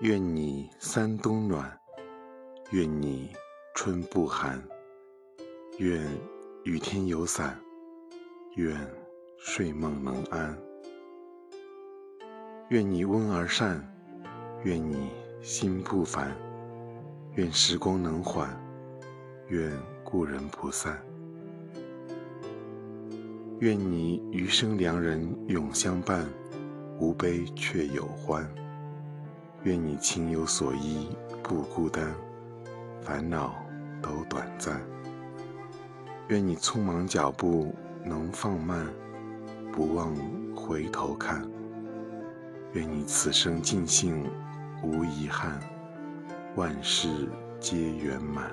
愿你三冬暖，愿你春不寒，愿雨天有伞，愿睡梦能安。愿你温而善，愿你心不烦，愿时光能缓，愿故人不散。愿你余生良人永相伴，无悲却有欢。愿你情有所依不孤单，烦恼都短暂。愿你匆忙脚步能放慢，不忘回头看。愿你此生尽兴无遗憾，万事皆圆满。